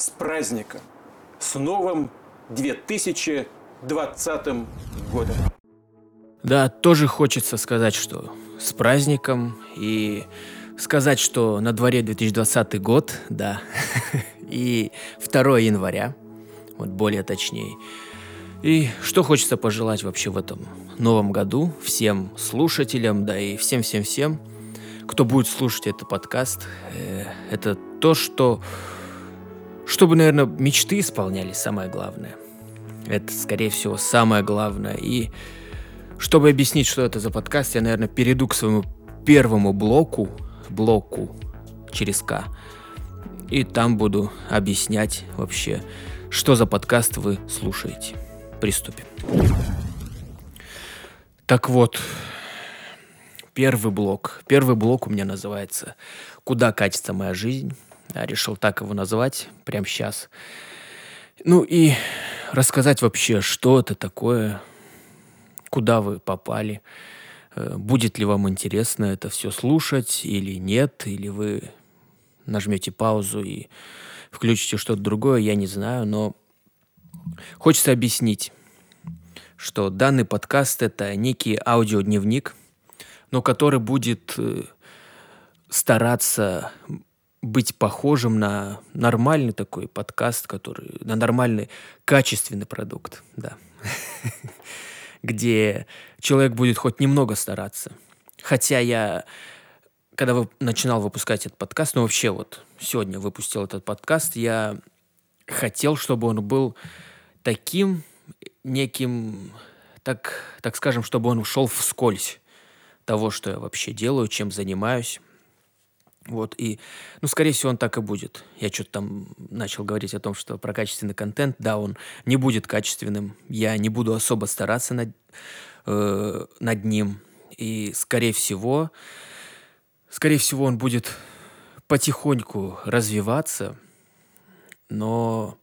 С праздником! С новым 2020 годом! Да, тоже хочется сказать, что с праздником и сказать, что на дворе 2020 год, да, и 2 января, вот более точнее. И что хочется пожелать вообще в этом новом году всем слушателям, да и всем-всем-всем, кто будет слушать этот подкаст, э, это то, что... Чтобы, наверное, мечты исполнялись, самое главное. Это, скорее всего, самое главное. И чтобы объяснить, что это за подкаст, я, наверное, перейду к своему первому блоку, блоку через К, и там буду объяснять вообще, что за подкаст вы слушаете. Приступим. Так вот, первый блок. Первый блок у меня называется «Куда катится моя жизнь?». Решил так его назвать прямо сейчас. Ну и рассказать вообще, что это такое, куда вы попали, э, будет ли вам интересно это все слушать или нет, или вы нажмете паузу и включите что-то другое, я не знаю, но хочется объяснить, что данный подкаст это некий аудиодневник, но который будет э, стараться быть похожим на нормальный такой подкаст, который на нормальный качественный продукт, да. где человек будет хоть немного стараться. Хотя я, когда вы, начинал выпускать этот подкаст, ну вообще вот сегодня выпустил этот подкаст, я хотел, чтобы он был таким неким, так, так скажем, чтобы он ушел вскользь того, что я вообще делаю, чем занимаюсь. Вот, и, ну, скорее всего, он так и будет. Я что-то там начал говорить о том, что про качественный контент, да, он не будет качественным. Я не буду особо стараться над, э, над ним. И, скорее всего, скорее всего, он будет потихоньку развиваться, но,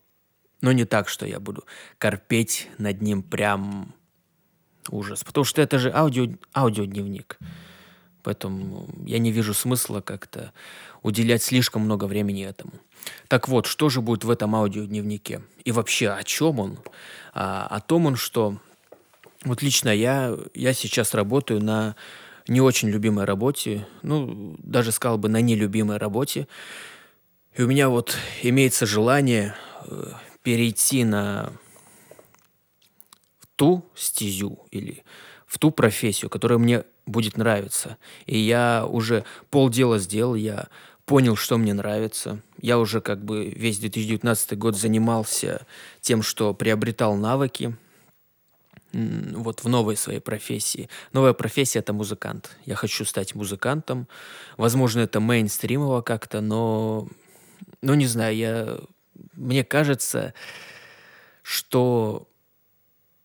но не так, что я буду корпеть над ним прям ужас. Потому что это же аудио, аудиодневник. Поэтому я не вижу смысла как-то уделять слишком много времени этому. Так вот, что же будет в этом аудиодневнике? И вообще, о чем он? А, о том он, что вот лично я, я сейчас работаю на не очень любимой работе, ну, даже сказал бы на нелюбимой работе. И у меня вот имеется желание э, перейти на ту стезю или в ту профессию, которая мне будет нравиться. И я уже полдела сделал, я понял, что мне нравится. Я уже как бы весь 2019 год занимался тем, что приобретал навыки вот в новой своей профессии. Новая профессия – это музыкант. Я хочу стать музыкантом. Возможно, это мейнстримово как-то, но, ну, не знаю, я, мне кажется, что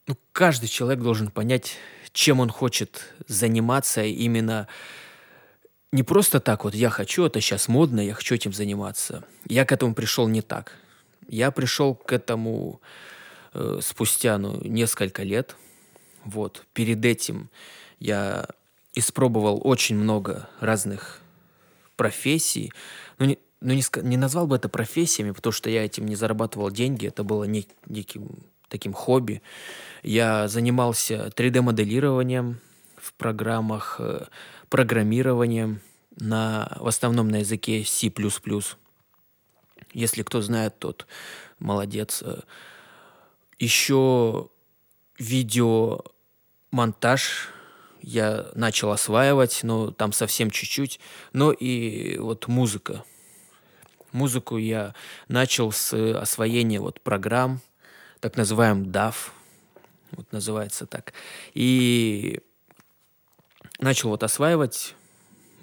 ну, каждый человек должен понять, чем он хочет заниматься именно не просто так вот, я хочу, это сейчас модно, я хочу этим заниматься. Я к этому пришел не так. Я пришел к этому э, спустя ну, несколько лет. Вот. Перед этим я испробовал очень много разных профессий. Ну, не, ну, не, не назвал бы это профессиями, потому что я этим не зарабатывал деньги. Это было не, неким таким хобби. Я занимался 3D-моделированием в программах, э, программированием на, в основном на языке C++. Если кто знает, тот молодец. Еще видеомонтаж я начал осваивать, но там совсем чуть-чуть. Но и вот музыка. Музыку я начал с освоения вот программ, так называемый DAF, вот называется так. И начал вот осваивать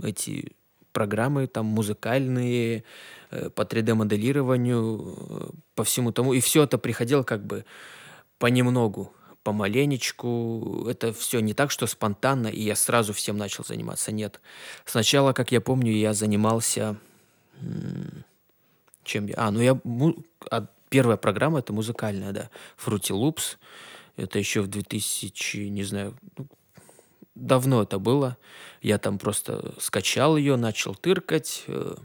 эти программы там музыкальные, э, по 3D-моделированию, э, по всему тому. И все это приходило как бы понемногу, помаленечку. Это все не так, что спонтанно, и я сразу всем начал заниматься. Нет. Сначала, как я помню, я занимался... Чем я? А, ну я... Первая программа это музыкальная, да. Fruity Loops. Это еще в 2000, не знаю, ну, давно это было. Я там просто скачал ее, начал тыркать, э,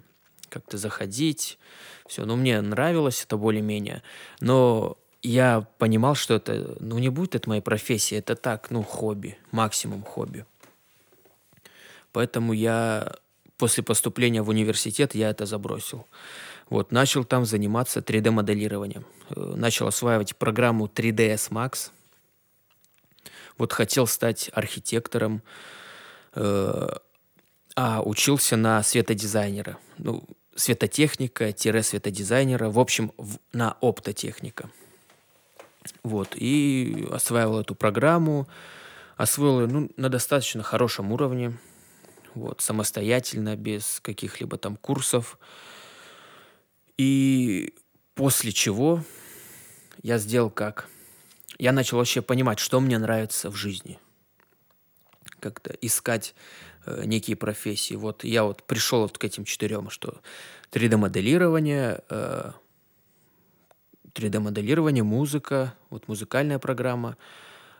как-то заходить. Все, ну, мне нравилось это более-менее. Но я понимал, что это, ну, не будет это моей профессии, это так, ну, хобби, максимум хобби. Поэтому я после поступления в университет я это забросил. Вот, начал там заниматься 3D-моделированием. Э, начал осваивать программу 3ds Max. Вот хотел стать архитектором, э, а учился на светодизайнера. Ну, светотехника-светодизайнера, в общем, в, на оптотехника. Вот, и осваивал эту программу, освоил ее ну, на достаточно хорошем уровне, вот, самостоятельно, без каких-либо там курсов. И после чего я сделал как? Я начал вообще понимать, что мне нравится в жизни. Как-то искать э, некие профессии. Вот я вот пришел вот к этим четырем, что 3D-моделирование, э, 3D-моделирование, музыка, вот музыкальная программа,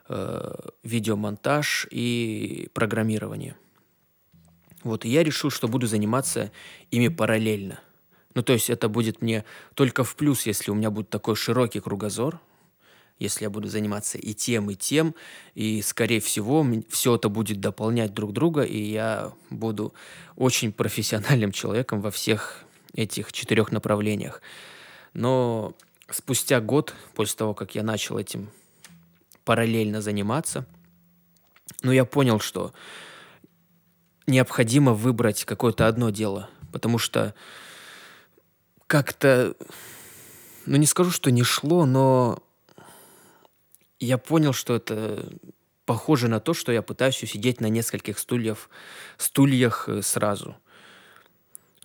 э, видеомонтаж и программирование. Вот, и я решил, что буду заниматься ими параллельно. Ну, то есть это будет мне только в плюс, если у меня будет такой широкий кругозор, если я буду заниматься и тем, и тем, и, скорее всего, все это будет дополнять друг друга, и я буду очень профессиональным человеком во всех этих четырех направлениях. Но спустя год, после того, как я начал этим параллельно заниматься, ну, я понял, что необходимо выбрать какое-то одно дело, потому что как-то, ну не скажу, что не шло, но я понял, что это похоже на то, что я пытаюсь сидеть на нескольких стульях, стульях э, сразу.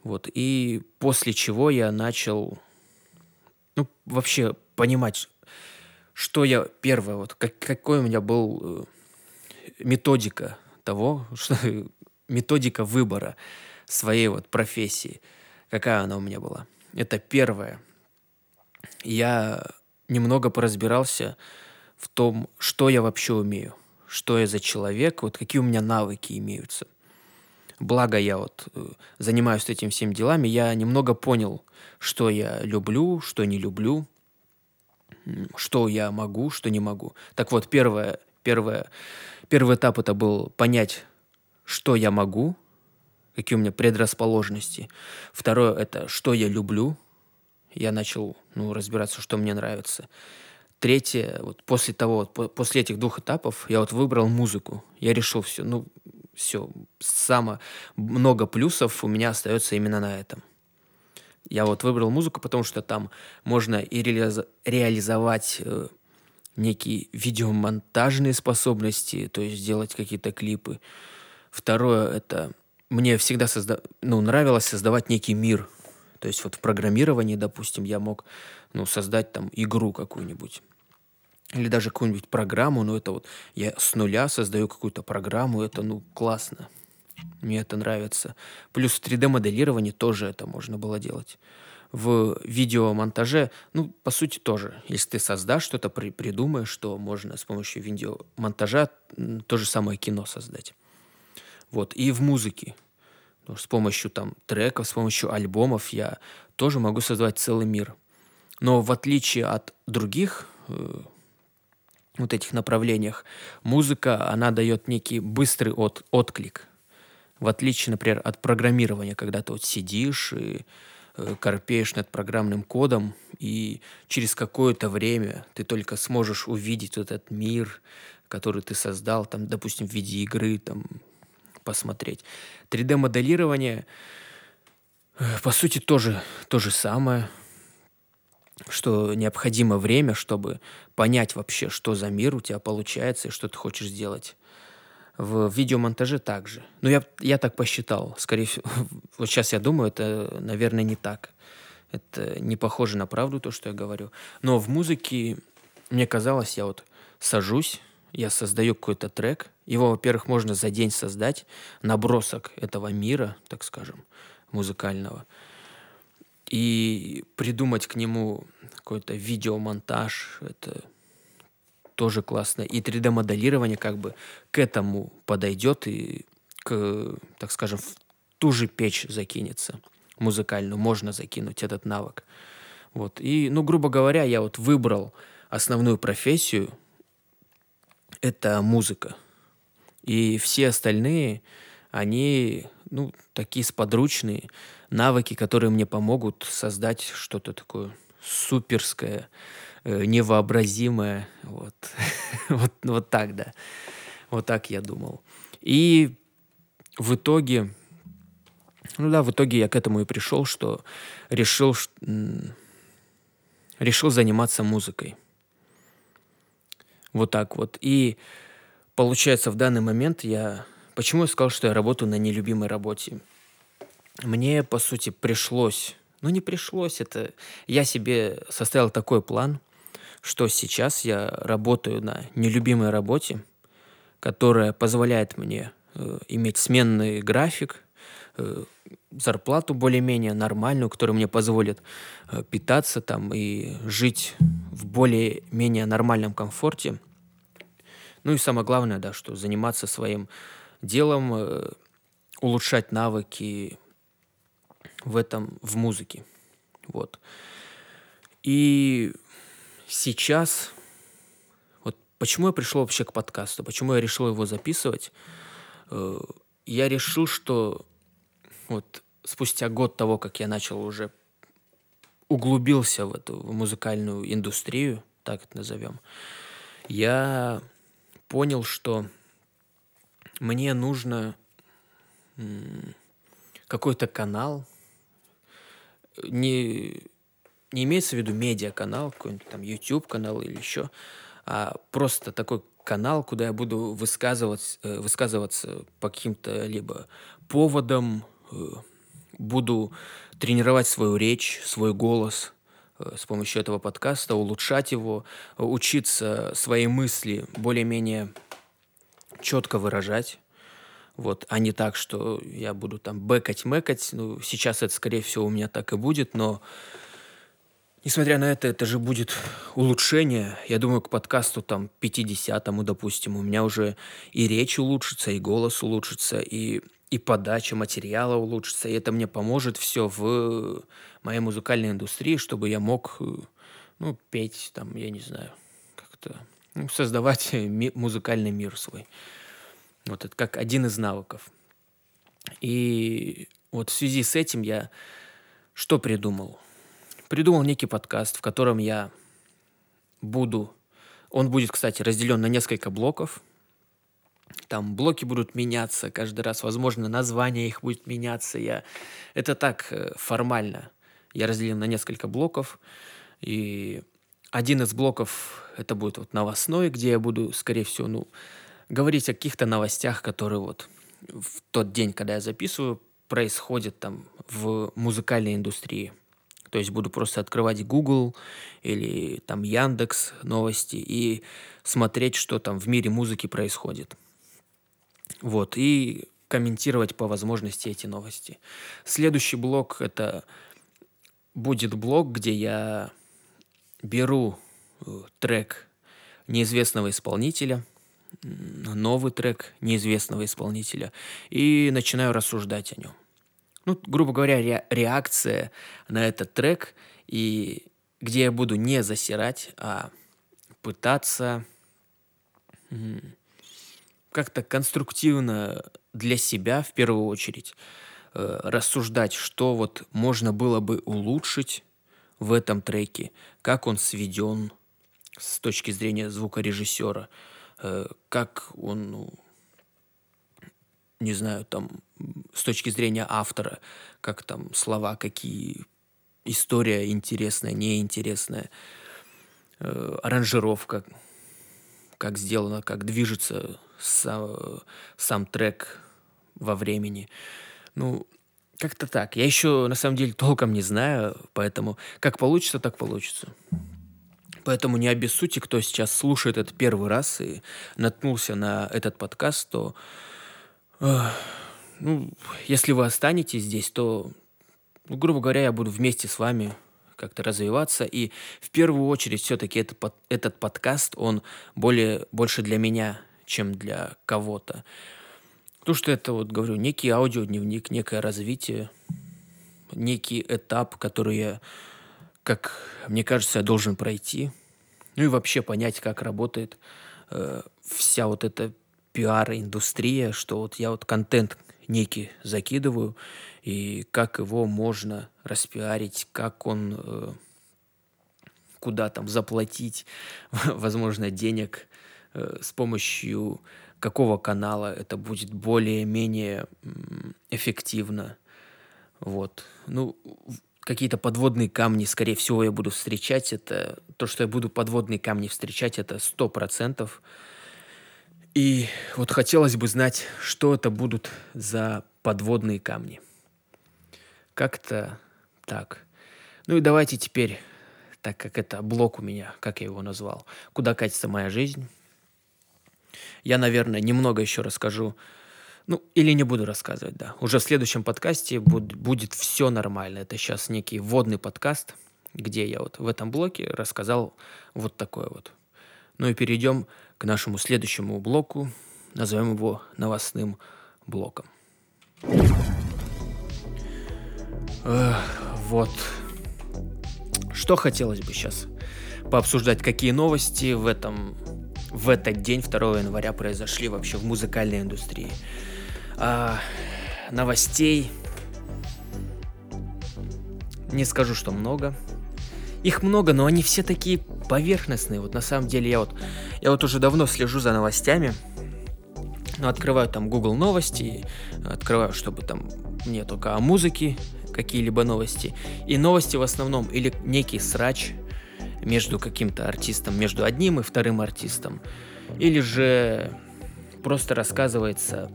Вот. И после чего я начал ну, вообще понимать, что я первое, вот как, какой у меня был э, методика того, что методика выбора своей вот профессии, какая она у меня была. Это первое. Я немного поразбирался в том, что я вообще умею, что я за человек, вот какие у меня навыки имеются. Благо я вот э, занимаюсь этим всем делами, я немного понял, что я люблю, что не люблю, что я могу, что не могу. Так вот, первое, первое, первый этап это был понять, что я могу, какие у меня предрасположенности. Второе – это что я люблю. Я начал ну, разбираться, что мне нравится. Третье, вот после того, вот, после этих двух этапов я вот выбрал музыку. Я решил все, ну, все, само много плюсов у меня остается именно на этом. Я вот выбрал музыку, потому что там можно и реализ- реализовать э, некие видеомонтажные способности, то есть сделать какие-то клипы. Второе это мне всегда созда... ну, нравилось создавать некий мир. То есть вот в программировании, допустим, я мог ну, создать там игру какую-нибудь. Или даже какую-нибудь программу, но это вот я с нуля создаю какую-то программу, это ну классно. Мне это нравится. Плюс в 3D-моделировании тоже это можно было делать. В видеомонтаже, ну, по сути, тоже. Если ты создашь что-то, при, придумаешь, что можно с помощью видеомонтажа то же самое кино создать. Вот. И в музыке. С помощью там треков, с помощью альбомов я тоже могу создавать целый мир. Но в отличие от других э, вот этих направлениях, музыка, она дает некий быстрый от, отклик. В отличие, например, от программирования, когда ты вот сидишь и э, корпеешь над программным кодом, и через какое-то время ты только сможешь увидеть вот этот мир, который ты создал, там, допустим, в виде игры, там, посмотреть. 3D-моделирование, э, по сути, тоже то же самое, что необходимо время, чтобы понять вообще, что за мир у тебя получается и что ты хочешь сделать. В видеомонтаже также. Ну, я, я так посчитал. Скорее всего, вот сейчас я думаю, это, наверное, не так. Это не похоже на правду, то, что я говорю. Но в музыке, мне казалось, я вот сажусь, я создаю какой-то трек. Его, во-первых, можно за день создать, набросок этого мира, так скажем, музыкального, и придумать к нему какой-то видеомонтаж, это тоже классно. И 3D-моделирование как бы к этому подойдет и к, так скажем, в ту же печь закинется. музыкальную можно закинуть этот навык. Вот. И, ну, грубо говоря, я вот выбрал основную профессию – это музыка. И все остальные, они, ну, такие сподручные навыки, которые мне помогут создать что-то такое суперское, э, невообразимое. Вот. вот, вот так, да. Вот так я думал. И в итоге, ну да, в итоге я к этому и пришел, что решил, решил заниматься музыкой. Вот так вот. И получается, в данный момент я... Почему я сказал, что я работаю на нелюбимой работе? Мне, по сути, пришлось... Ну, не пришлось, это... Я себе составил такой план, что сейчас я работаю на нелюбимой работе, которая позволяет мне э, иметь сменный график, э, зарплату более-менее нормальную, которая мне позволит э, питаться там и жить в более-менее нормальном комфорте. Ну и самое главное, да, что заниматься своим делом, э, улучшать навыки в этом, в музыке. Вот. И сейчас, вот почему я пришел вообще к подкасту, почему я решил его записывать, э, я решил, что вот спустя год того, как я начал уже углубился в эту музыкальную индустрию, так это назовем, я понял, что мне нужно какой-то канал, не, не имеется в виду медиа-канал, какой-нибудь там YouTube-канал или еще, а просто такой канал, куда я буду высказываться, э, высказываться по каким-то либо поводам, Э, буду тренировать свою речь, свой голос с помощью этого подкаста, улучшать его, учиться свои мысли более-менее четко выражать. Вот, а не так, что я буду там бэкать-мэкать. Ну, сейчас это, скорее всего, у меня так и будет, но Несмотря на это, это же будет улучшение. Я думаю, к подкасту там 50-му, допустим, у меня уже и речь улучшится, и голос улучшится, и и подача материала улучшится, и это мне поможет все в моей музыкальной индустрии, чтобы я мог, э, ну, петь, там, я не знаю, как-то ну, создавать ми- музыкальный мир свой. Вот это как один из навыков. И вот в связи с этим я что придумал? Придумал некий подкаст, в котором я буду... Он будет, кстати, разделен на несколько блоков – там блоки будут меняться каждый раз, возможно, название их будет меняться. Я... Это так э, формально. Я разделил на несколько блоков, и один из блоков это будет вот новостной, где я буду, скорее всего, ну, говорить о каких-то новостях, которые вот в тот день, когда я записываю, происходят там в музыкальной индустрии. То есть буду просто открывать Google или там Яндекс новости и смотреть, что там в мире музыки происходит. Вот, и комментировать по возможности эти новости. Следующий блок – это будет блок, где я беру э, трек неизвестного исполнителя, новый трек неизвестного исполнителя и начинаю рассуждать о нем. Ну, грубо говоря, ре- реакция на этот трек, и где я буду не засирать, а пытаться как-то конструктивно для себя в первую очередь э, рассуждать, что вот можно было бы улучшить в этом треке, как он сведен с точки зрения звукорежиссера, э, как он, ну, не знаю, там, с точки зрения автора, как там слова, какие история интересная, неинтересная, э, аранжировка, как сделано, как движется сам, сам трек во времени. Ну, как-то так. Я еще, на самом деле, толком не знаю, поэтому как получится, так получится. Поэтому не обессудьте, кто сейчас слушает это первый раз и наткнулся на этот подкаст, то, э, ну, если вы останетесь здесь, то, ну, грубо говоря, я буду вместе с вами как-то развиваться. И в первую очередь все-таки этот, этот подкаст, он более, больше для меня, чем для кого-то. Потому что это, вот говорю, некий аудиодневник, некое развитие некий этап, который я, как мне кажется, я должен пройти. Ну и вообще понять, как работает э, вся вот эта пиар-индустрия, что вот я вот контент некий закидываю, и как его можно распиарить, как он, э, куда там заплатить, возможно, денег э, с помощью какого канала это будет более-менее эффективно. Вот. Ну, какие-то подводные камни, скорее всего, я буду встречать. Это то, что я буду подводные камни встречать, это сто процентов. И вот хотелось бы знать, что это будут за подводные камни. Как-то так. Ну и давайте теперь, так как это блок у меня, как я его назвал, куда катится моя жизнь. Я, наверное, немного еще расскажу, ну, или не буду рассказывать, да. Уже в следующем подкасте будет, будет все нормально. Это сейчас некий вводный подкаст, где я вот в этом блоке рассказал вот такое вот. Ну и перейдем к нашему следующему блоку. Назовем его новостным блоком. Вот. Что хотелось бы сейчас пообсуждать, какие новости в этом в этот день, 2 января, произошли вообще в музыкальной индустрии. А, новостей не скажу, что много. Их много, но они все такие поверхностные. Вот на самом деле я вот, я вот уже давно слежу за новостями. Ну, открываю там Google новости, открываю, чтобы там мне только о музыке какие-либо новости. И новости в основном или некий срач между каким-то артистом, между одним и вторым артистом. Или же просто рассказывается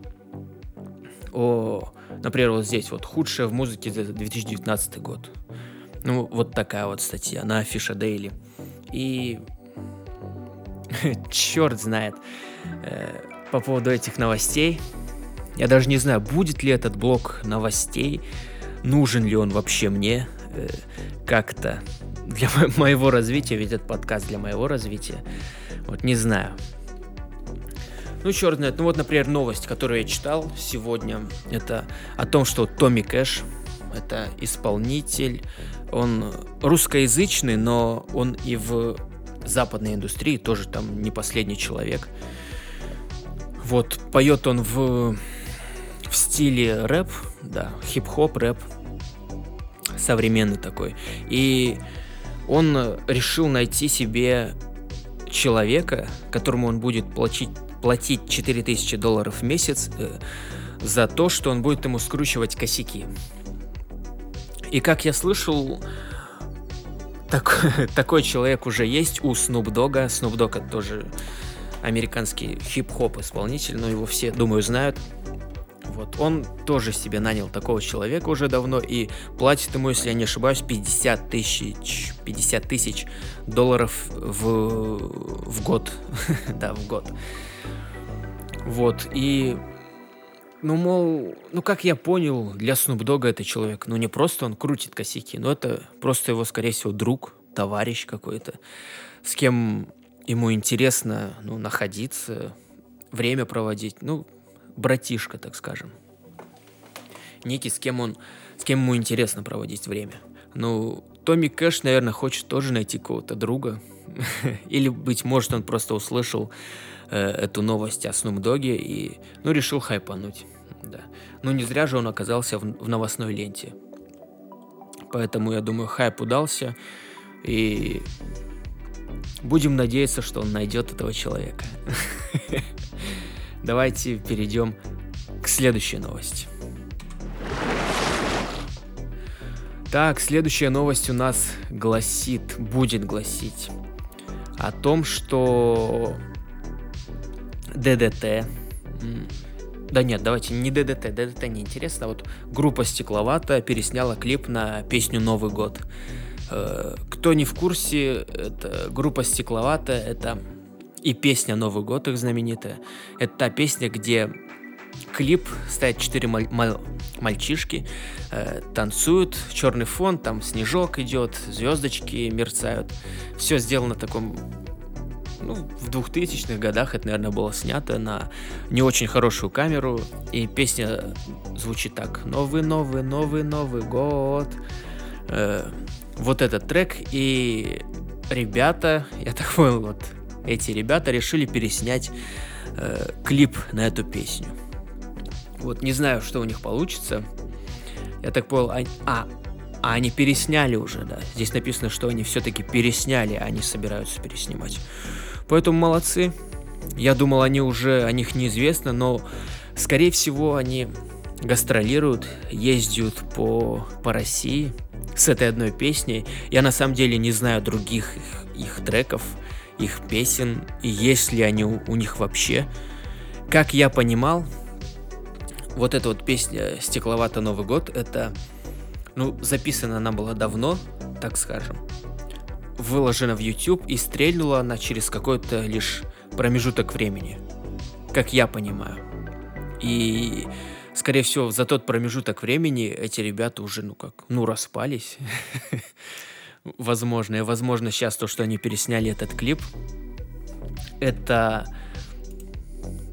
о, например, вот здесь вот худшее в музыке за 2019 год. Ну, вот такая вот статья на Афиша Дейли. И черт знает э, по поводу этих новостей. Я даже не знаю, будет ли этот блок новостей, нужен ли он вообще мне э, как-то для моего развития, ведь этот подкаст для моего развития. Вот не знаю. Ну, черт знает. Ну, вот, например, новость, которую я читал сегодня, это о том, что Томми Кэш, это исполнитель, он русскоязычный, но он и в западной индустрии тоже там не последний человек. Вот, поет он в, в стиле рэп, да, хип-хоп, рэп, современный такой. И он решил найти себе человека, которому он будет платить, платить 4000 долларов в месяц э, за то, что он будет ему скручивать косяки. И как я слышал, так, такой человек уже есть у Snoop Dogg. Snoop Dogg это тоже американский хип-хоп исполнитель, но его все, думаю, знают. Вот, он тоже себе нанял такого человека уже давно и платит ему, если я не ошибаюсь, 50 тысяч, 50 тысяч долларов в, в год. да, в год. Вот, и ну, мол, ну, как я понял, для Dogg это человек, ну, не просто он крутит косяки, но это просто его, скорее всего, друг, товарищ какой-то, с кем ему интересно, ну, находиться, время проводить, ну, братишка, так скажем. Некий, с кем он, с кем ему интересно проводить время. Ну, Томми Кэш, наверное, хочет тоже найти кого-то друга. Или, быть может, он просто услышал э, эту новость о Снуп Доге и, ну, решил хайпануть. Да. Ну, не зря же он оказался в, в новостной ленте. Поэтому, я думаю, хайп удался. И будем надеяться, что он найдет этого человека. Давайте перейдем к следующей новости. Так, следующая новость у нас гласит, будет гласить о том, что ДДТ... Да нет, давайте не ДДТ, ДДТ не интересно. Вот группа Стекловата пересняла клип на песню «Новый год». Э, кто не в курсе, это группа Стекловата, это и песня «Новый год» их знаменитая. Это та песня, где клип, стоят четыре маль- маль- мальчишки, э, танцуют, черный фон, там снежок идет, звездочки мерцают. Все сделано в таком ну, в 2000-х годах это, наверное, было снято на не очень хорошую камеру, и песня звучит так. Новый, новый, новый, новый год. Э, вот этот трек, и ребята, я так понял, вот эти ребята решили переснять э, клип на эту песню. Вот не знаю, что у них получится. Я так понял, они, а, а они пересняли уже, да. Здесь написано, что они все-таки пересняли, а они собираются переснимать. Поэтому молодцы. Я думал, они уже, о них неизвестно, но, скорее всего, они гастролируют, ездят по, по России с этой одной песней. Я на самом деле не знаю других их, их треков, их песен, и есть ли они у, у них вообще. Как я понимал, вот эта вот песня «Стекловато Новый год» — это, ну, записана она была давно, так скажем, выложена в YouTube и стрельнула она через какой-то лишь промежуток времени, как я понимаю. И, скорее всего, за тот промежуток времени эти ребята уже, ну как, ну распались. Возможно. И, возможно, сейчас то, что они пересняли этот клип, это,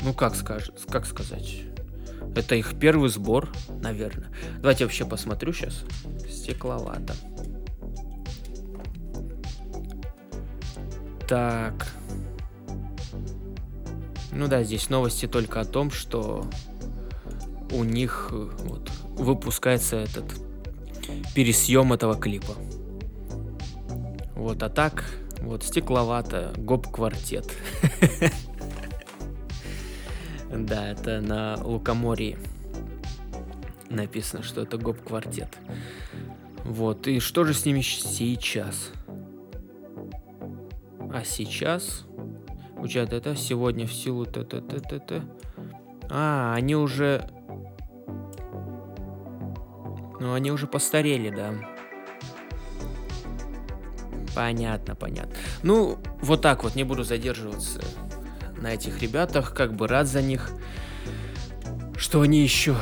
ну как, скаж, как сказать, это их первый сбор, наверное. Давайте вообще посмотрю сейчас. Стекловато. Так. Ну да, здесь новости только о том, что у них э, вот, выпускается этот пересъем этого клипа. Вот, а так, вот, стекловато, гоп-квартет. Да, это на Лукоморье написано, что это гоп-квартет. Вот, и что же с ними сейчас? А сейчас, получается, это сегодня в силу т т т т т А, они уже... Ну, они уже постарели, да. Понятно, понятно. Ну, вот так вот, не буду задерживаться на этих ребятах, как бы рад за них, что они еще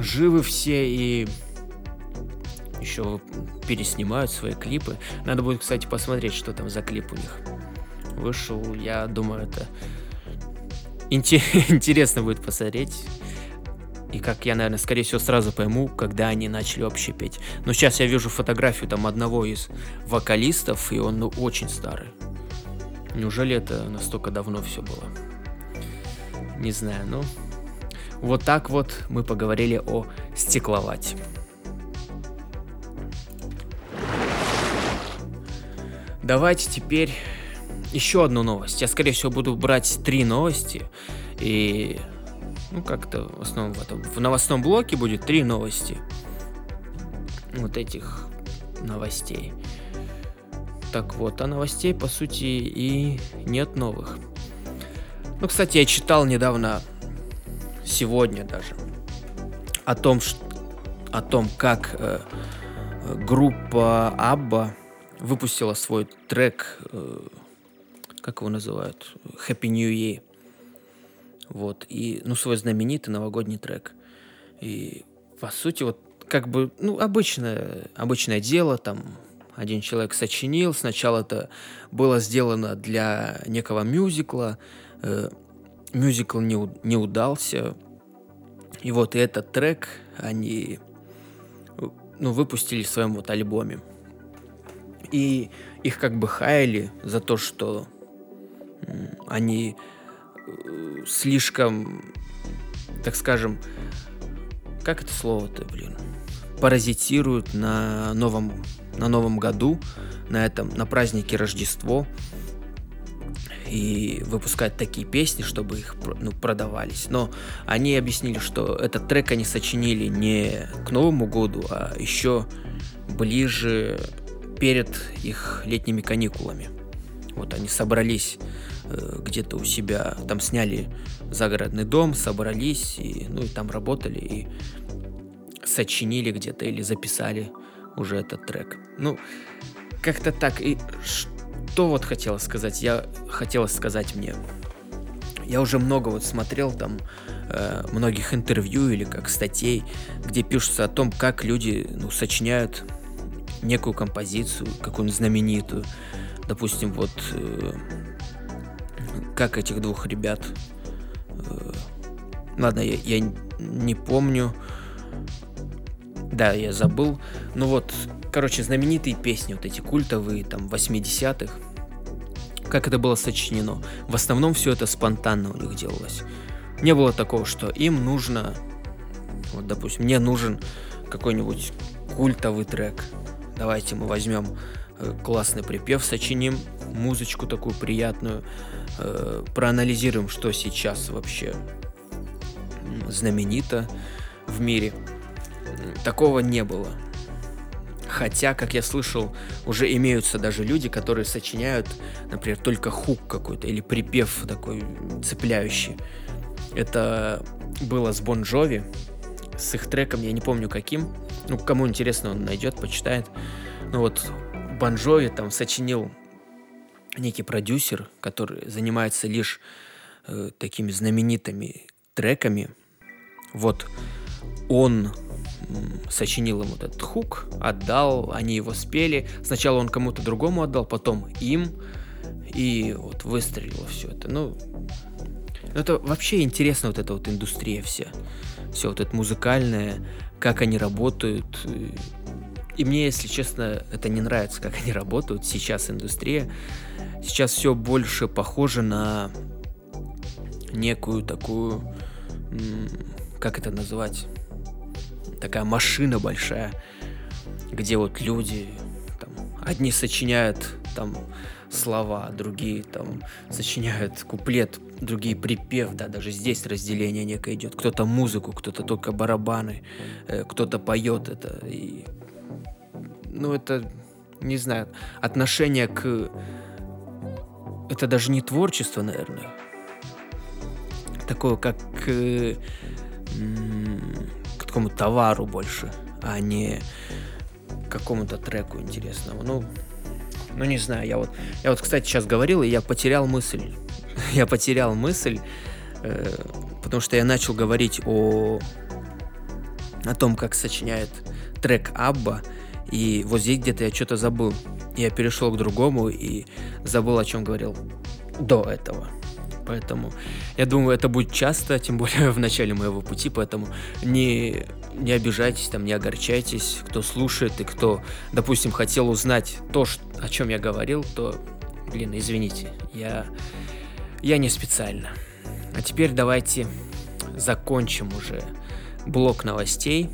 живы все и еще переснимают свои клипы. Надо будет, кстати, посмотреть, что там за клип у них вышел. Я думаю, это интересно будет посмотреть. И как я, наверное, скорее всего, сразу пойму, когда они начали вообще петь. Но сейчас я вижу фотографию там одного из вокалистов, и он ну, очень старый. Неужели это настолько давно все было? Не знаю, ну... Вот так вот мы поговорили о стекловате. Давайте теперь еще одну новость. Я, скорее всего, буду брать три новости. И, ну, как-то в основном в, в новостном блоке будет три новости. Вот этих новостей. Так вот, а новостей, по сути, и нет новых. Ну, кстати, я читал недавно, сегодня даже, о том, что, о том как э, группа Абба выпустила свой трек, э, как его называют, Happy New Year. Вот, и, ну, свой знаменитый новогодний трек. И, по сути, вот, как бы, ну, обычное, обычное дело, там, один человек сочинил. Сначала это было сделано для некого мюзикла. Э, мюзикл не, не удался. И вот и этот трек они ну, выпустили в своем вот альбоме. И их как бы хаяли за то, что они слишком, так скажем, как это слово-то, блин, паразитируют на новом на Новом году, на этом, на празднике Рождество, и выпускать такие песни, чтобы их ну, продавались. Но они объяснили, что этот трек они сочинили не к Новому году, а еще ближе перед их летними каникулами. Вот они собрались э, где-то у себя, там сняли загородный дом, собрались и, ну, и там работали и сочинили где-то или записали уже этот трек. Ну, как-то так. И что вот хотела сказать? Я хотела сказать мне. Я уже много вот смотрел там э, многих интервью или как статей, где пишутся о том, как люди ну, сочиняют некую композицию, какую-нибудь знаменитую. Допустим, вот э, как этих двух ребят. Э, ладно, я, я не помню. Да, я забыл. Ну вот, короче, знаменитые песни, вот эти культовые, там, 80-х. Как это было сочинено? В основном все это спонтанно у них делалось. Не было такого, что им нужно, вот, допустим, мне нужен какой-нибудь культовый трек. Давайте мы возьмем э, классный припев, сочиним музычку такую приятную, э, проанализируем, что сейчас вообще знаменито в мире. Такого не было. Хотя, как я слышал, уже имеются даже люди, которые сочиняют, например, только хук какой-то или припев такой цепляющий. Это было с Бон Джови, с их треком, я не помню каким. Ну, кому интересно, он найдет, почитает. Ну вот, Бон Джови там сочинил некий продюсер, который занимается лишь э, такими знаменитыми треками. Вот он сочинил ему этот хук, отдал, они его спели. Сначала он кому-то другому отдал, потом им, и вот выстрелило все это. Ну, это вообще интересно, вот эта вот индустрия вся. Все вот это музыкальное, как они работают. И мне, если честно, это не нравится, как они работают. Сейчас индустрия. Сейчас все больше похоже на некую такую, как это назвать, такая машина большая, где вот люди там, одни сочиняют там слова, другие там сочиняют куплет, другие припев, да, даже здесь разделение некое идет. Кто-то музыку, кто-то только барабаны, э, кто-то поет это. И, ну, это, не знаю, отношение к... Это даже не творчество, наверное. Такое, как к такому товару больше, а не какому-то треку интересному. Ну, ну не знаю, я вот, я вот, кстати, сейчас говорил, и я потерял мысль. я потерял мысль, э, потому что я начал говорить о, о том, как сочиняет трек Абба, и вот здесь где-то я что-то забыл. Я перешел к другому и забыл, о чем говорил до этого. Поэтому я думаю, это будет часто, тем более в начале моего пути, поэтому не, не обижайтесь, там, не огорчайтесь, кто слушает и кто, допустим, хотел узнать то, о чем я говорил, то, блин, извините, я, я не специально. А теперь давайте закончим уже блок новостей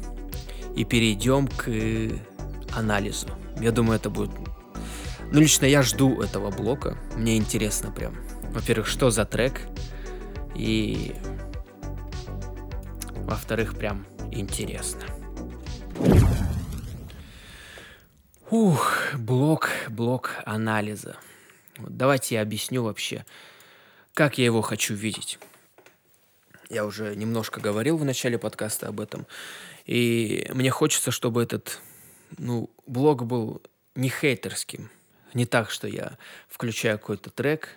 и перейдем к анализу. Я думаю, это будет... Ну, лично я жду этого блока. Мне интересно прям. Во-первых, что за трек? И... Во-вторых, прям интересно. Ух, блок, блок анализа. Вот давайте я объясню вообще, как я его хочу видеть. Я уже немножко говорил в начале подкаста об этом. И мне хочется, чтобы этот ну, блог был не хейтерским. Не так, что я включаю какой-то трек,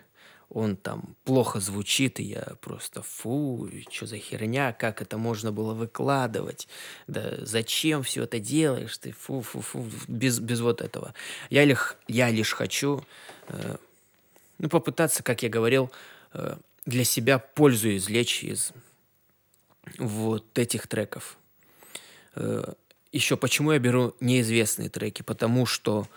он там плохо звучит, и я просто фу, что за херня, как это можно было выкладывать, да зачем все это делаешь ты, фу, фу, фу, без, без вот этого. Я лишь, я лишь хочу, э, ну, попытаться, как я говорил, э, для себя пользу извлечь из вот этих треков. Э, еще почему я беру неизвестные треки? Потому что Э,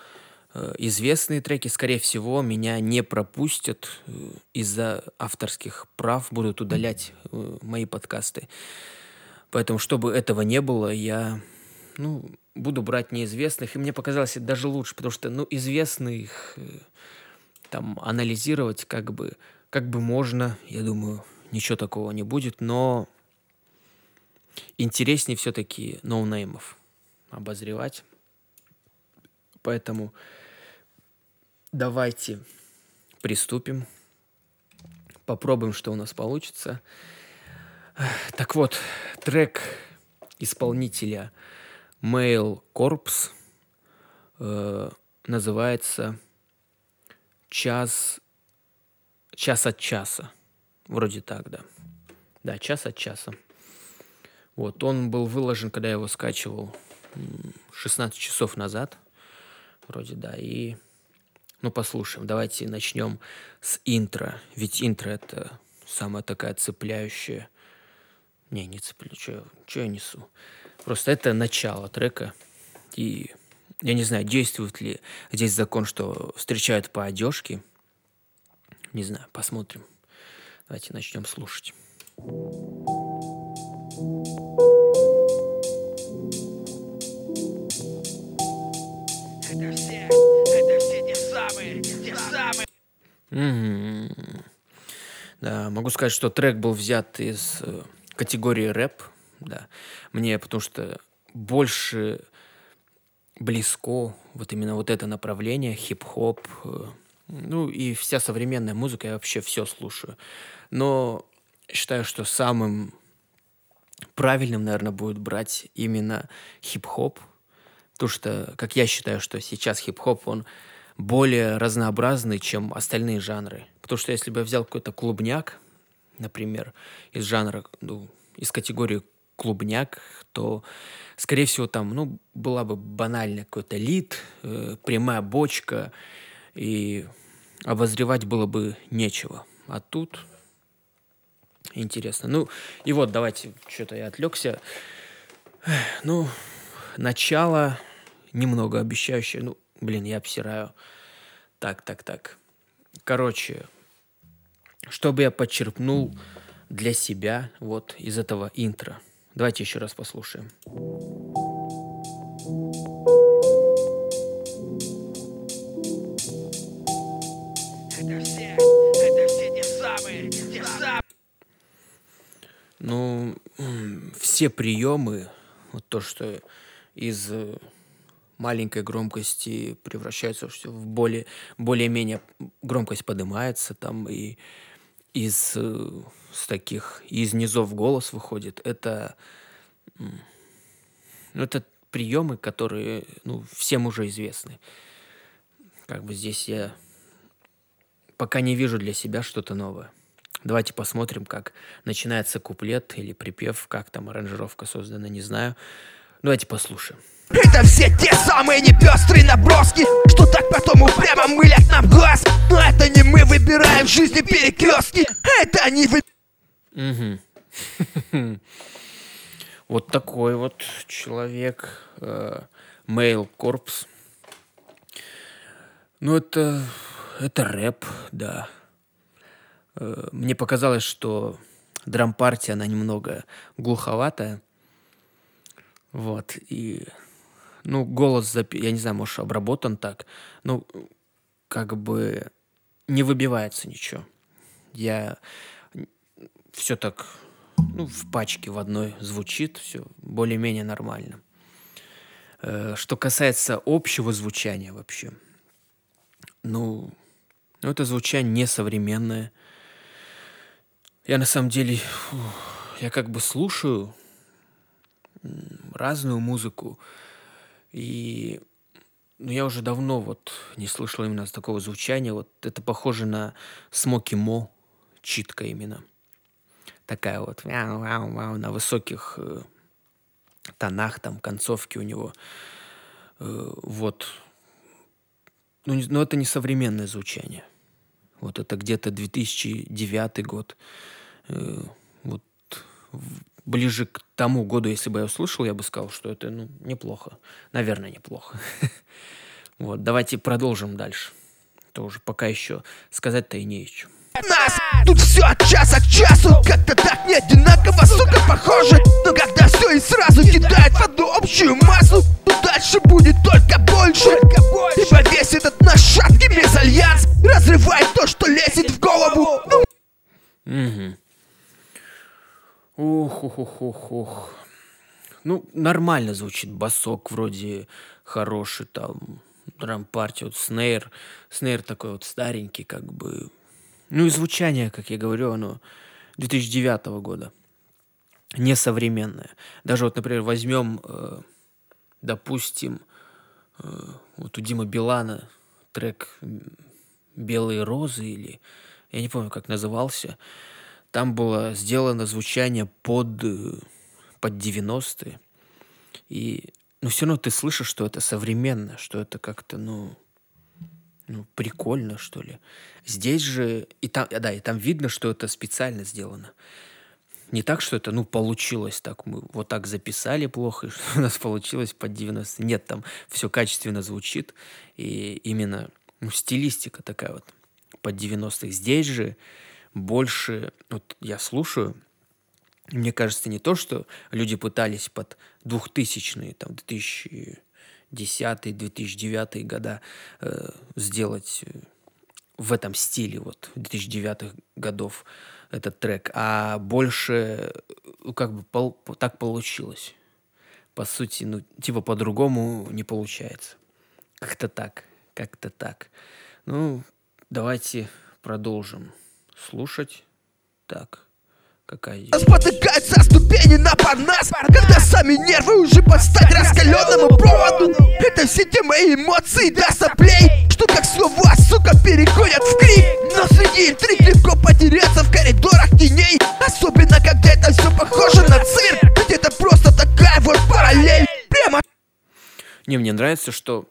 известные треки, скорее всего, меня не пропустят э, из-за авторских прав, будут удалять э, мои подкасты. Поэтому, чтобы этого не было, я ну, буду брать неизвестных. И мне показалось это даже лучше, потому что ну, известных там анализировать как бы, как бы можно, я думаю, ничего такого не будет, но интереснее все-таки ноунеймов обозревать. Поэтому Давайте приступим. Попробуем, что у нас получится. Так вот, трек исполнителя Mail Corps э, называется «Час, «Час от часа». Вроде так, да. Да, «Час от часа». Вот, он был выложен, когда я его скачивал 16 часов назад. Вроде, да, и Ну, послушаем. Давайте начнем с интро. Ведь интро — это самая такая цепляющая... Не, не цеплю. Что я несу? Просто это начало трека. И я не знаю, действует ли здесь закон, что встречают по одежке. Не знаю, посмотрим. Давайте начнем слушать. Самые, те самые. Mm-hmm. Да, могу сказать, что трек был взят из э, категории рэп, да. Мне потому что больше близко вот именно вот это направление, хип-хоп, э, ну и вся современная музыка, я вообще все слушаю. Но считаю, что самым правильным, наверное, будет брать именно хип-хоп, потому что, как я считаю, что сейчас хип-хоп, он более разнообразный, чем остальные жанры. Потому что если бы я взял какой-то клубняк, например, из жанра, ну, из категории клубняк, то, скорее всего, там, ну, была бы банальная какой-то лид, э, прямая бочка, и обозревать было бы нечего. А тут интересно. Ну, и вот, давайте, что-то я отвлекся. Ну, начало немного обещающее. Ну, блин, я обсираю. Так, так, так. Короче, чтобы я подчерпнул для себя вот из этого интро. Давайте еще раз послушаем. Это все, это все те самые, те самые. Ну, все приемы, вот то, что из э, маленькой громкости превращается в более, более-менее громкость поднимается там и из э, с таких из низов голос выходит. Это ну, это приемы, которые ну, всем уже известны. Как бы здесь я пока не вижу для себя что-то новое. Давайте посмотрим, как начинается куплет или припев, как там аранжировка создана, не знаю. Давайте послушаем. Это все те самые непестрые наброски Что так потом упрямо мылят нам глаз Но это не мы выбираем в жизни перекрестки Это они вы... Угу. Вот такой вот человек. Мейл Корпс. Ну, это... Это рэп, да. Э, мне показалось, что драм-партия, она немного глуховатая. Вот, и ну, голос, запи... я не знаю, может, обработан так, ну, как бы не выбивается ничего. Я все так, ну, в пачке в одной звучит, все более-менее нормально. Э, что касается общего звучания вообще, ну, ну это звучание несовременное. Я на самом деле, я как бы слушаю разную музыку, и ну, я уже давно вот не слышал именно такого звучания. Вот это похоже на Смоки Мо, читка именно. Такая вот мяу, мяу, мяу, на высоких э, тонах, там, концовки у него. Э, вот. Ну, не, ну, это не современное звучание. Вот это где-то 2009 год. Э, вот ближе к тому году, если бы я услышал, я бы сказал, что это ну, неплохо. Наверное, неплохо. Вот, давайте продолжим дальше. Тоже пока еще сказать-то и не еще. Нас тут все от часа к часу Как-то так не одинаково, сука, похоже Но когда все и сразу кидает в одну общую массу То дальше будет только больше Ибо весь этот наш шаткий мезальянс Разрывает то, что лезет в голову ну... Угу. Ух, ух, ух, ух, ух. Ну, нормально звучит басок, вроде хороший там, драм-партия, вот снейр. Снейр такой вот старенький, как бы. Ну и звучание, как я говорю, оно 2009 года. Несовременное. Даже вот, например, возьмем, э, допустим, э, вот у Дима Билана трек «Белые розы» или... Я не помню, как назывался. Там было сделано звучание под, э, под 90-е. И, но все равно ты слышишь, что это современно, что это как-то, ну, ну, прикольно, что ли. Здесь же, и там, да, и там видно, что это специально сделано. Не так, что это, ну, получилось так, мы вот так записали плохо, и что у нас получилось под 90. Нет, там все качественно звучит, и именно ну, стилистика такая вот под 90-х. Здесь же больше, вот я слушаю, мне кажется, не то, что люди пытались под 2000-е, там, 2010-2009 года э, сделать э, в этом стиле, вот, 2009 годов этот трек, а больше, ну, как бы, пол, так получилось. По сути, ну, типа, по-другому не получается. Как-то так, как-то так. Ну, давайте продолжим слушать. Так. Какая Спотыкаются ступени на парнас Когда сами нервы уже подстать раскаленному проводу. Это все те мои эмоции до соплей Что как слова, сука, переходят в крик Но среди интриг легко потеряться в коридорах теней. Особенно, когда это все похоже на цирк. Где это просто такая вот параллель. Прямо. Не, мне нравится, что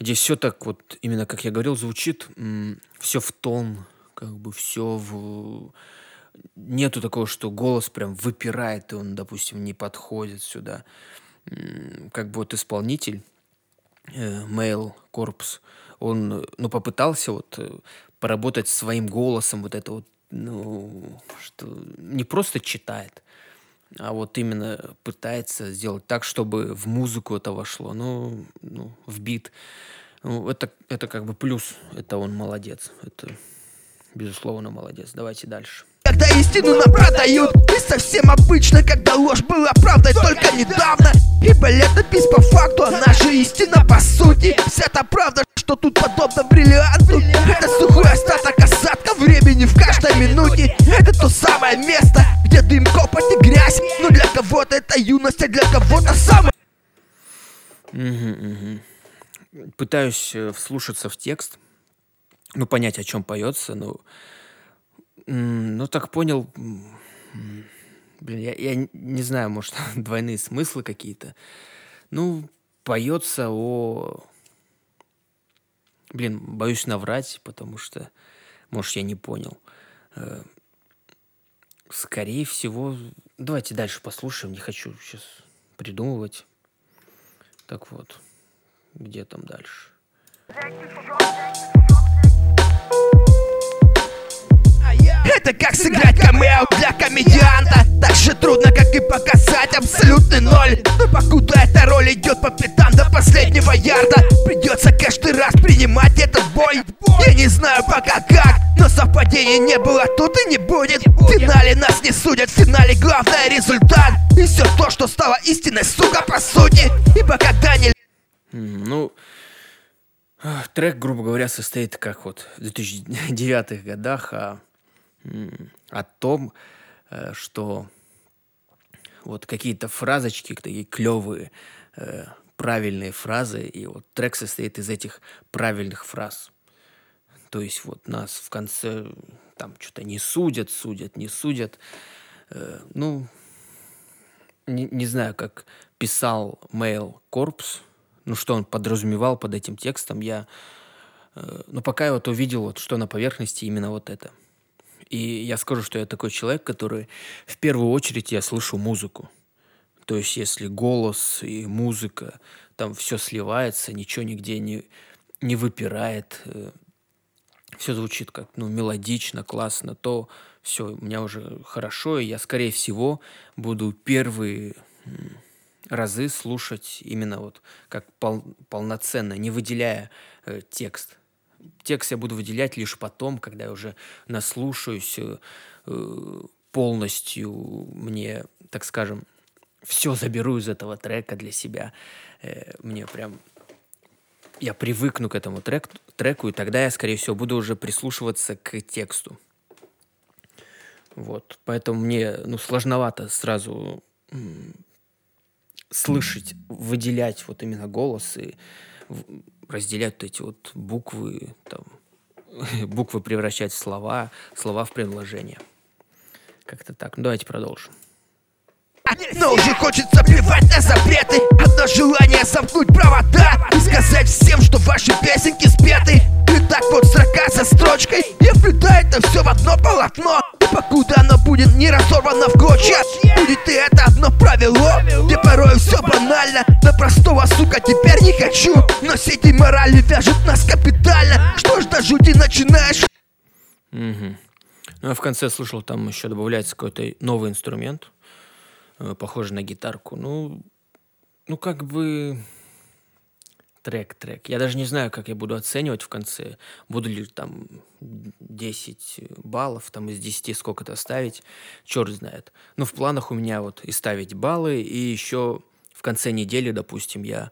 здесь все так вот, именно как я говорил, звучит все в тон, как бы все в нету такого, что голос прям выпирает, и он, допустим, не подходит сюда. Как бы вот исполнитель, э, Mail Corps, он, ну, попытался вот э, поработать своим голосом, вот это вот, ну, что не просто читает, а вот именно пытается сделать так, чтобы в музыку это вошло, ну, ну в бит. Ну, это, это как бы плюс, это он молодец, это безусловно молодец. Давайте дальше. Когда истину нам продают И совсем обычно, когда ложь была правдой только недавно. Ибо летопись по факту, а наша истина по сути. Вся та правда, что тут подобно бриллианту. Это сухой остаток осадка времени в каждой минуте. Это то самое место, где дым, копоть и грязь. Но для кого-то это юность, а для кого-то самое. Угу, угу. Пытаюсь э, вслушаться в текст, ну, понять, о чем поется, но ну, так понял. Блин, я, я не знаю, может, двойные смыслы какие-то. Ну, поется о... Блин, боюсь наврать, потому что, может, я не понял. Э, скорее всего... Давайте дальше послушаем. Не хочу сейчас придумывать. Так вот, где там дальше? Это как сыграть камео для комедианта? Так же трудно, как и показать абсолютный ноль. Но покуда эта роль идет по пятам до последнего ярда Придется каждый раз принимать этот бой. Я не знаю пока как, но совпадений не было тут и не будет. В финале нас не судят, в финале главное результат. И все то, что стало истиной, сука, по сути. Ибо когда не... Ну, трек, грубо говоря, состоит как вот в 2009 годах, а о том, э, что вот какие-то фразочки такие клевые, э, правильные фразы, и вот трек состоит из этих правильных фраз. То есть вот нас в конце там что-то не судят, судят, не судят. Э, ну, не, не знаю, как писал Mail Corps, ну, что он подразумевал под этим текстом, я... ну, пока я вот увидел, вот, что на поверхности именно вот это – и я скажу, что я такой человек, который в первую очередь я слышу музыку. То есть если голос и музыка, там все сливается, ничего нигде не, не выпирает, э, все звучит как ну, мелодично, классно, то все, у меня уже хорошо, и я, скорее всего, буду первые разы слушать именно вот как пол, полноценно, не выделяя э, текст текст я буду выделять лишь потом, когда я уже наслушаюсь э, э, полностью, мне, так скажем, все заберу из этого трека для себя. Э, мне прям... Я привыкну к этому трек, треку, и тогда я, скорее всего, буду уже прислушиваться к тексту. Вот. Поэтому мне ну, сложновато сразу слышать, выделять вот именно голос и разделять вот эти вот буквы, там, буквы превращать в слова, слова в предложения. Как-то так. Ну, давайте продолжим. Но уже хочется плевать на запреты Одно желание замкнуть провода И сказать всем, что ваши песенки спеты Ты так вот строка за строчкой. И вплетает это все в одно полотно. И покуда оно будет не разорвано в клочья. Будет и это одно правило. Где порой все банально. На простого, сука, теперь не хочу. Но сети морали вяжут нас капитально. Что ж до жути начинаешь? Мгм. Ну, я в конце слышал, там еще добавляется какой-то новый инструмент, э, похожий на гитарку. Ну, ну, как бы трек-трек. Я даже не знаю, как я буду оценивать в конце. Буду ли там 10 баллов, там из 10 сколько-то ставить, черт знает. Ну, в планах у меня вот и ставить баллы, и еще в конце недели, допустим, я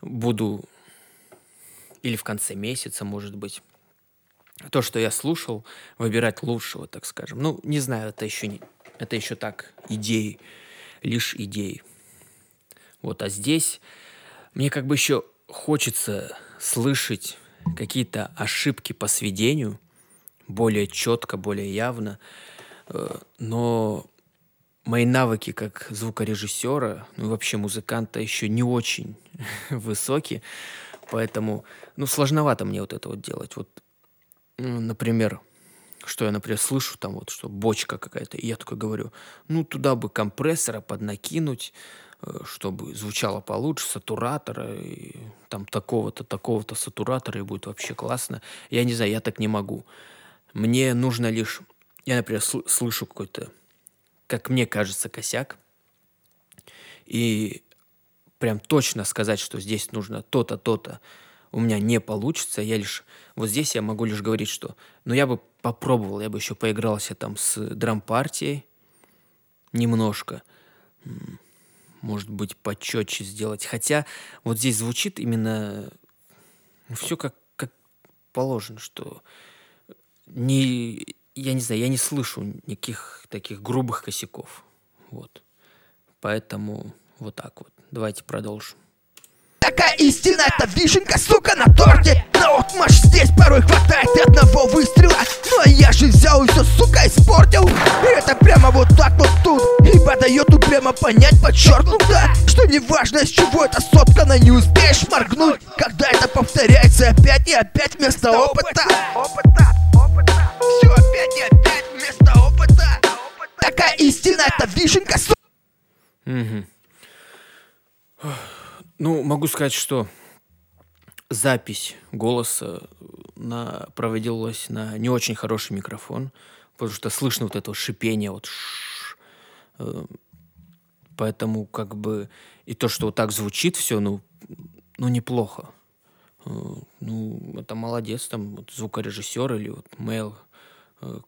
буду или в конце месяца, может быть, то, что я слушал, выбирать лучшего, так скажем. Ну, не знаю, это еще не, это еще так идеи, лишь идеи. Вот, а здесь мне как бы еще хочется слышать какие-то ошибки по сведению более четко, более явно, Э, но мои навыки как звукорежиссера, ну и вообще музыканта еще не очень высокие, поэтому, ну, сложновато мне вот это вот делать. Вот ну, например, что я, например, слышу там вот, что бочка какая-то, и я такой говорю, ну, туда бы компрессора поднакинуть, чтобы звучало получше, сатуратора, и там такого-то, такого-то сатуратора, и будет вообще классно. Я не знаю, я так не могу. Мне нужно лишь, я, например, сл- слышу какой-то, как мне кажется, косяк, и прям точно сказать, что здесь нужно то-то, то-то, у меня не получится. Я лишь вот здесь я могу лишь говорить, что ну я бы попробовал, я бы еще поигрался там с драм-партией немножко. Может быть, почетче сделать. Хотя вот здесь звучит именно все как, как положено, что не, я не знаю, я не слышу никаких таких грубых косяков. Вот. Поэтому вот так вот. Давайте продолжим. Такая истина, это вишенка, сука, на торте. На отмаш здесь порой хватает и одного выстрела. Ну а я же взял и все, сука, испортил. И это прямо вот так вот тут. Ибо дает упрямо понять, подчеркнуто Что неважно, из чего это соткано, не успеешь моргнуть. Когда это повторяется опять и опять вместо опыта. Опыта, опыта, все опять и опять вместо опыта. Такая истина, это вишенка, сука. Мгм. Ну, могу сказать, что запись голоса на, проводилась на не очень хороший микрофон, потому что слышно вот это вот шипение, вот. Э, Поэтому как бы и то, что вот так звучит все, ну, ну неплохо. Э, Ну, это молодец, там, вот звукорежиссер или вот Мэл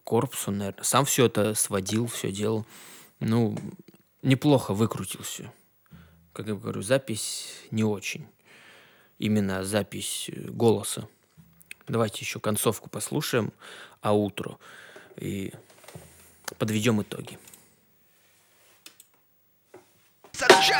Корпус, он, наверное, сам все это сводил, все делал. Ну, неплохо выкрутил все. Как я говорю, запись не очень. Именно запись э, голоса. Давайте еще концовку послушаем, а утро и подведем итоги. за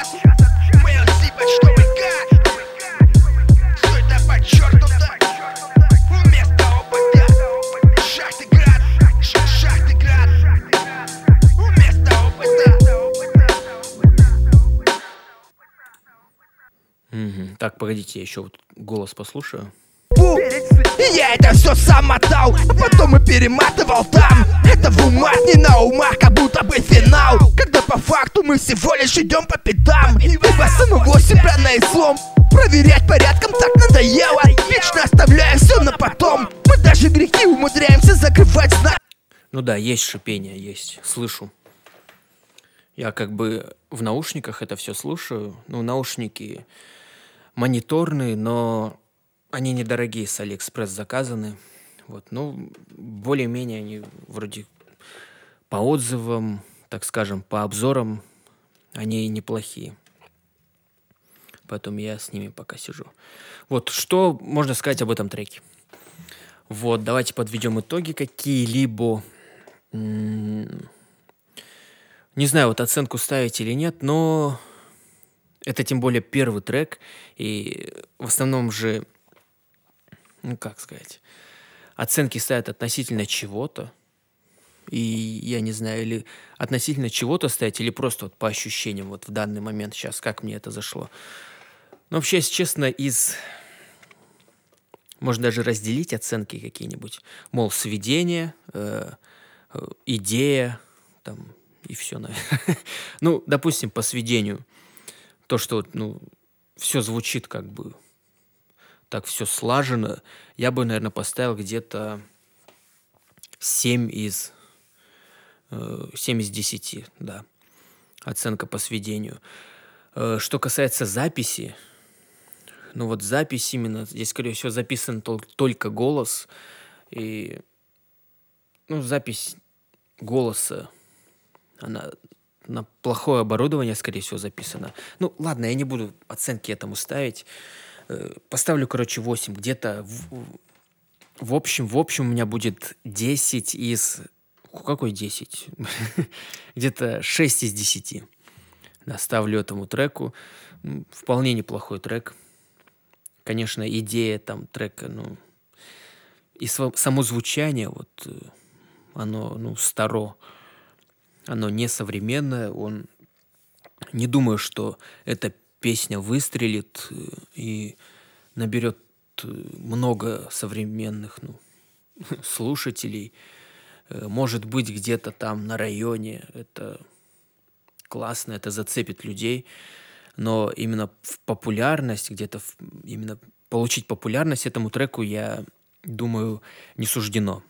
Мгм. Так, погодите, я еще вот голос послушаю. И я это все сам отдал, а потом и перематывал там. Это в умах, не на умах, как будто бы финал. Когда по факту мы всего лишь идем по пятам. Ибо самого себя на излом Проверять порядком так надоело. Вечно оставляя все на потом. Мы даже грехи умудряемся закрывать знак. Ну да, есть шипение, есть, слышу. Я как бы в наушниках это все слушаю. Ну, наушники мониторные, но они недорогие, с Алиэкспресс заказаны. Вот, ну, более-менее они вроде по отзывам, так скажем, по обзорам, они неплохие. Поэтому я с ними пока сижу. Вот, что можно сказать об этом треке? Вот, давайте подведем итоги какие-либо. Не знаю, вот оценку ставить или нет, но это тем более первый трек, и в основном же, ну как сказать, оценки ставят относительно чего-то, и я не знаю, или относительно чего-то ставить, или просто вот по ощущениям вот в данный момент сейчас, как мне это зашло. Но вообще, если честно, из Можно даже разделить оценки какие-нибудь. Мол, сведение, э, э, идея, там, и все. ну, допустим, по сведению. То, что, ну, все звучит как бы так все слажено, я бы, наверное, поставил где-то 7 из, э, 7 из 10, да. Оценка по сведению. Э, что касается записи, ну вот запись именно, здесь, скорее всего, записан тол- только голос, и, ну, запись голоса, она на плохое оборудование, скорее всего, записана. Ну, ладно, я не буду оценки этому ставить. Э, поставлю, короче, 8. Где-то в, в общем, в общем у меня будет 10 из... Какой 10? Где-то 6 из 10. Да, ставлю этому треку. Вполне неплохой трек. Конечно, идея там трека, ну... И само звучание, вот, э, оно, ну, старо. Оно не современное. Он... Не думаю, что это песня выстрелит э, и наберет э, много современных ну, слушателей. Э, может быть, где-то там на районе это классно, это зацепит людей, но именно в популярность, где-то в, именно получить популярность этому треку, я думаю, не суждено.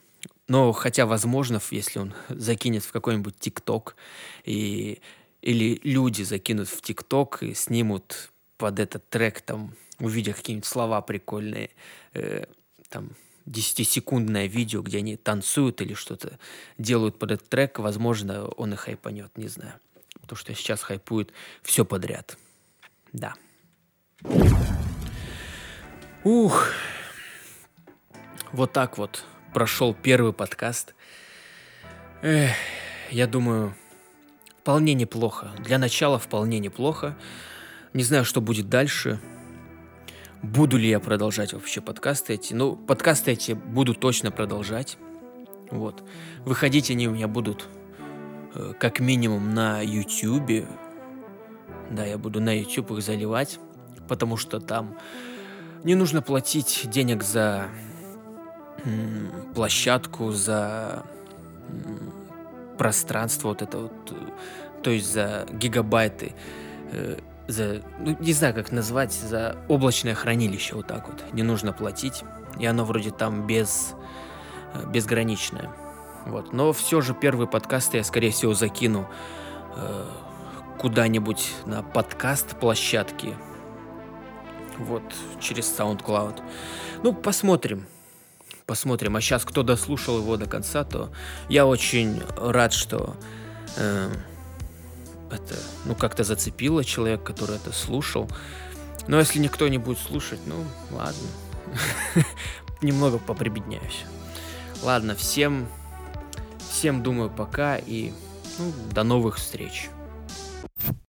Но хотя, возможно, если он закинет в какой-нибудь ТикТок и или люди закинут в ТикТок и снимут под этот трек, там, увидя какие-нибудь слова прикольные, э, там, 10-секундное видео, где они танцуют или что-то делают под этот трек, возможно, он и хайпанет, не знаю. Потому что сейчас хайпует все подряд. Да. Ух. Вот так вот прошел первый подкаст. Эх, я думаю, вполне неплохо. Для начала вполне неплохо. Не знаю, что будет дальше. Буду ли я продолжать вообще подкасты эти? Ну, подкасты эти буду точно продолжать. Вот. Выходить они у меня будут э, как минимум на YouTube. Да, я буду на YouTube их заливать, потому что там не нужно платить денег за площадку, за пространство вот это вот, э, то есть за гигабайты, э, за, ну, не знаю, как назвать, за облачное хранилище вот так вот. Не нужно платить, и оно вроде там без, э, безграничное. Вот. Но все же первые подкасты я, скорее всего, закину э, куда-нибудь на подкаст площадки. Вот, через SoundCloud. Ну, посмотрим посмотрим. А сейчас, кто дослушал его до конца, то я очень рад, что э, это, ну, как-то зацепило человек, который это слушал. Но если никто не будет слушать, ну, ладно. Немного поприбедняюсь. Ладно, всем, всем думаю, пока и ну, до новых встреч.